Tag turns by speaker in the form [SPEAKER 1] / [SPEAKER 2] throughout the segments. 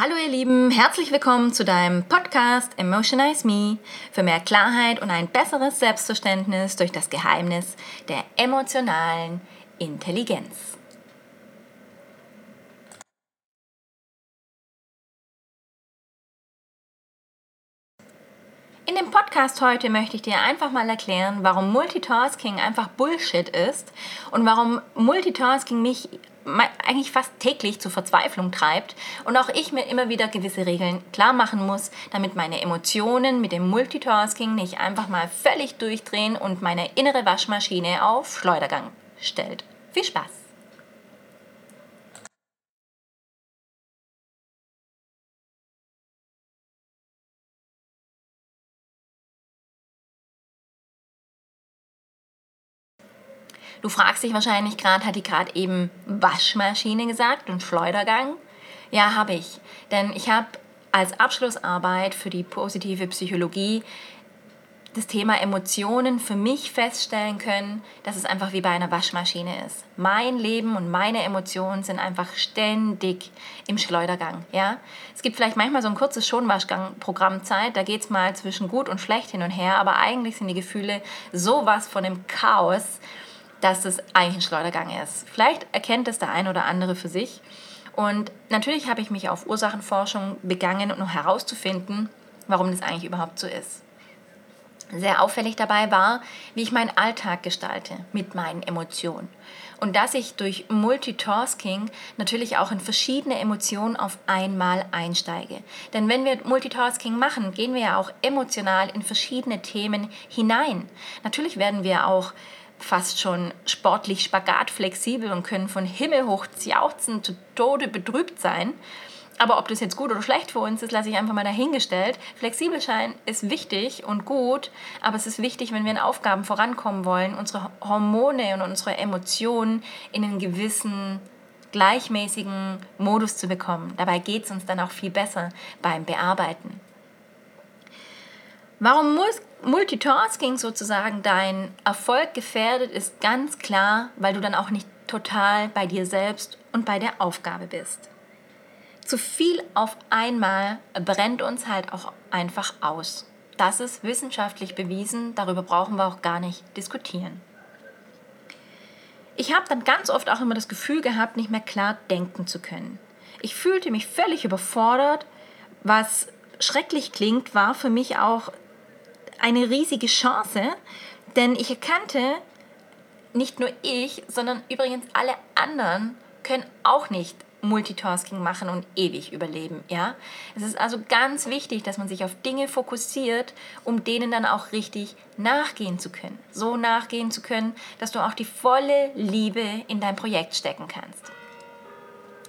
[SPEAKER 1] Hallo ihr Lieben, herzlich willkommen zu deinem Podcast Emotionize Me für mehr Klarheit und ein besseres Selbstverständnis durch das Geheimnis der emotionalen Intelligenz. In dem Podcast heute möchte ich dir einfach mal erklären, warum Multitasking einfach Bullshit ist und warum Multitasking mich eigentlich fast täglich zur Verzweiflung treibt und auch ich mir immer wieder gewisse Regeln klar machen muss, damit meine Emotionen mit dem Multitasking nicht einfach mal völlig durchdrehen und meine innere Waschmaschine auf Schleudergang stellt. Viel Spaß! Du fragst dich wahrscheinlich gerade, hat die gerade eben Waschmaschine gesagt und Schleudergang? Ja, habe ich. Denn ich habe als Abschlussarbeit für die positive Psychologie das Thema Emotionen für mich feststellen können, dass es einfach wie bei einer Waschmaschine ist. Mein Leben und meine Emotionen sind einfach ständig im Schleudergang. Ja? Es gibt vielleicht manchmal so ein kurzes Schonwaschgang-Programmzeit, da geht es mal zwischen gut und schlecht hin und her, aber eigentlich sind die Gefühle sowas von dem Chaos, dass es eigentlich ein Schleudergang ist. Vielleicht erkennt es der ein oder andere für sich. Und natürlich habe ich mich auf Ursachenforschung begangen, um herauszufinden, warum das eigentlich überhaupt so ist. Sehr auffällig dabei war, wie ich meinen Alltag gestalte mit meinen Emotionen. Und dass ich durch Multitasking natürlich auch in verschiedene Emotionen auf einmal einsteige. Denn wenn wir Multitasking machen, gehen wir ja auch emotional in verschiedene Themen hinein. Natürlich werden wir auch fast schon sportlich spagatflexibel und können von Himmel hoch jauchzen, zu Tode betrübt sein. Aber ob das jetzt gut oder schlecht für uns ist, lasse ich einfach mal dahingestellt. Flexibel sein ist wichtig und gut, aber es ist wichtig, wenn wir in Aufgaben vorankommen wollen, unsere Hormone und unsere Emotionen in einen gewissen gleichmäßigen Modus zu bekommen. Dabei geht es uns dann auch viel besser beim Bearbeiten. Warum Multitasking sozusagen dein Erfolg gefährdet, ist ganz klar, weil du dann auch nicht total bei dir selbst und bei der Aufgabe bist. Zu viel auf einmal brennt uns halt auch einfach aus. Das ist wissenschaftlich bewiesen, darüber brauchen wir auch gar nicht diskutieren. Ich habe dann ganz oft auch immer das Gefühl gehabt, nicht mehr klar denken zu können. Ich fühlte mich völlig überfordert. Was schrecklich klingt, war für mich auch eine riesige Chance, denn ich erkannte, nicht nur ich, sondern übrigens alle anderen können auch nicht Multitasking machen und ewig überleben, ja? Es ist also ganz wichtig, dass man sich auf Dinge fokussiert, um denen dann auch richtig nachgehen zu können. So nachgehen zu können, dass du auch die volle Liebe in dein Projekt stecken kannst.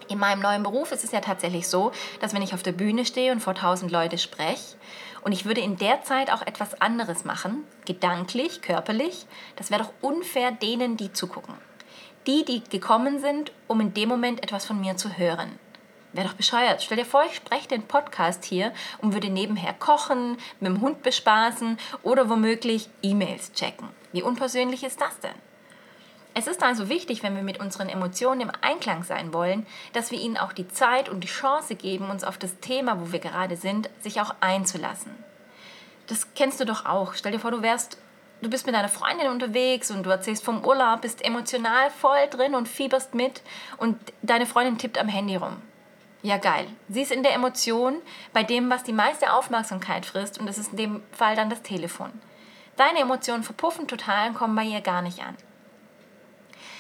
[SPEAKER 1] In meinem neuen Beruf ist es ja tatsächlich so, dass wenn ich auf der Bühne stehe und vor tausend Leute spreche, und ich würde in der Zeit auch etwas anderes machen, gedanklich, körperlich. Das wäre doch unfair denen, die zugucken. Die, die gekommen sind, um in dem Moment etwas von mir zu hören. Wäre doch bescheuert. Stell dir vor, ich spreche den Podcast hier und würde nebenher kochen, mit dem Hund bespaßen oder womöglich E-Mails checken. Wie unpersönlich ist das denn? Es ist also wichtig, wenn wir mit unseren Emotionen im Einklang sein wollen, dass wir ihnen auch die Zeit und die Chance geben, uns auf das Thema, wo wir gerade sind, sich auch einzulassen. Das kennst du doch auch. Stell dir vor, du wärst, du bist mit deiner Freundin unterwegs und du erzählst vom Urlaub, bist emotional voll drin und fieberst mit und deine Freundin tippt am Handy rum. Ja, geil. Sie ist in der Emotion bei dem, was die meiste Aufmerksamkeit frisst und das ist in dem Fall dann das Telefon. Deine Emotionen verpuffen total und kommen bei ihr gar nicht an.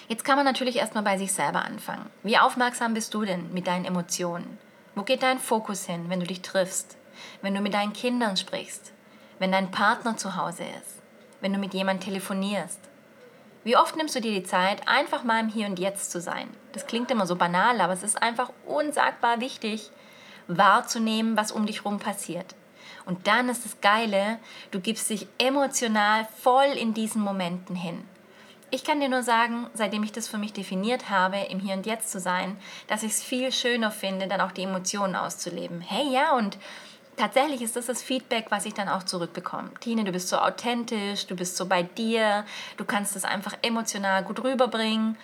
[SPEAKER 1] Jetzt kann man natürlich erstmal bei sich selber anfangen. Wie aufmerksam bist du denn mit deinen Emotionen? Wo geht dein Fokus hin, wenn du dich triffst? Wenn du mit deinen Kindern sprichst? Wenn dein Partner zu Hause ist? Wenn du mit jemandem telefonierst? Wie oft nimmst du dir die Zeit, einfach mal im Hier und Jetzt zu sein? Das klingt immer so banal, aber es ist einfach unsagbar wichtig, wahrzunehmen, was um dich herum passiert. Und dann ist das Geile, du gibst dich emotional voll in diesen Momenten hin. Ich kann dir nur sagen, seitdem ich das für mich definiert habe, im Hier und Jetzt zu sein, dass ich es viel schöner finde, dann auch die Emotionen auszuleben. Hey, ja, und tatsächlich ist das das Feedback, was ich dann auch zurückbekomme. Tine, du bist so authentisch, du bist so bei dir, du kannst es einfach emotional gut rüberbringen.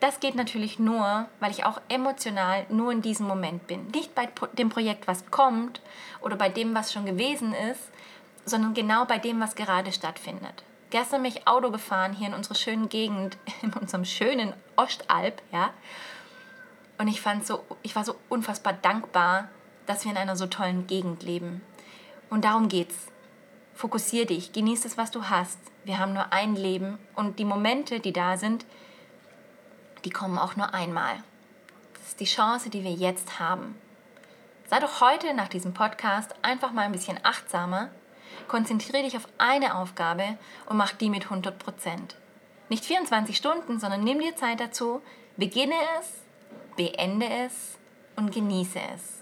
[SPEAKER 1] das geht natürlich nur, weil ich auch emotional nur in diesem Moment bin. Nicht bei dem Projekt, was kommt oder bei dem, was schon gewesen ist, sondern genau bei dem, was gerade stattfindet. Gestern bin ich Auto gefahren hier in unserer schönen Gegend, in unserem schönen Ostalb, ja. Und ich fand so, ich war so unfassbar dankbar, dass wir in einer so tollen Gegend leben. Und darum geht's. Fokussier dich, genieß das, was du hast. Wir haben nur ein Leben und die Momente, die da sind, die kommen auch nur einmal. Das ist die Chance, die wir jetzt haben. Sei doch heute nach diesem Podcast einfach mal ein bisschen achtsamer. Konzentriere dich auf eine Aufgabe und mach die mit 100 Prozent. Nicht 24 Stunden, sondern nimm dir Zeit dazu, beginne es, beende es und genieße es.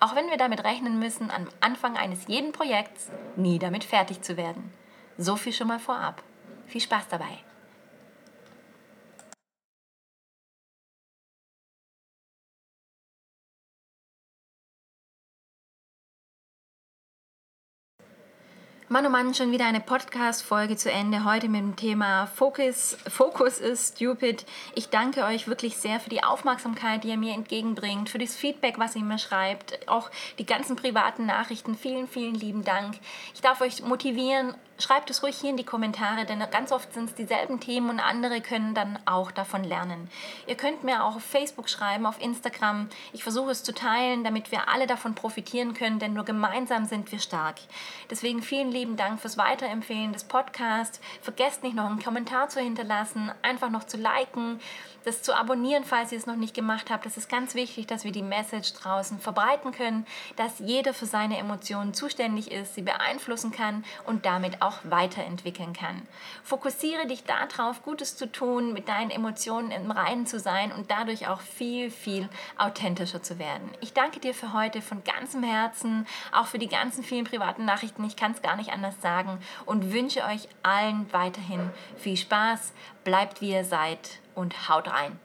[SPEAKER 1] Auch wenn wir damit rechnen müssen, am Anfang eines jeden Projekts nie damit fertig zu werden. So viel schon mal vorab. Viel Spaß dabei! Mann, oh Mann, schon wieder eine Podcast-Folge zu Ende. Heute mit dem Thema Focus, Focus ist stupid. Ich danke euch wirklich sehr für die Aufmerksamkeit, die ihr mir entgegenbringt, für das Feedback, was ihr mir schreibt, auch die ganzen privaten Nachrichten. Vielen, vielen lieben Dank. Ich darf euch motivieren, schreibt es ruhig hier in die Kommentare, denn ganz oft sind es dieselben Themen und andere können dann auch davon lernen. Ihr könnt mir auch auf Facebook schreiben, auf Instagram. Ich versuche es zu teilen, damit wir alle davon profitieren können, denn nur gemeinsam sind wir stark. Deswegen vielen lieben Dank fürs Weiterempfehlen des Podcasts. Vergesst nicht noch einen Kommentar zu hinterlassen, einfach noch zu liken das zu abonnieren, falls ihr es noch nicht gemacht habt. Das ist ganz wichtig, dass wir die Message draußen verbreiten können, dass jeder für seine Emotionen zuständig ist, sie beeinflussen kann und damit auch weiterentwickeln kann. Fokussiere dich darauf, Gutes zu tun, mit deinen Emotionen im Reinen zu sein und dadurch auch viel, viel authentischer zu werden. Ich danke dir für heute von ganzem Herzen, auch für die ganzen vielen privaten Nachrichten. Ich kann es gar nicht anders sagen und wünsche euch allen weiterhin viel Spaß. Bleibt wie ihr seid und haut rein.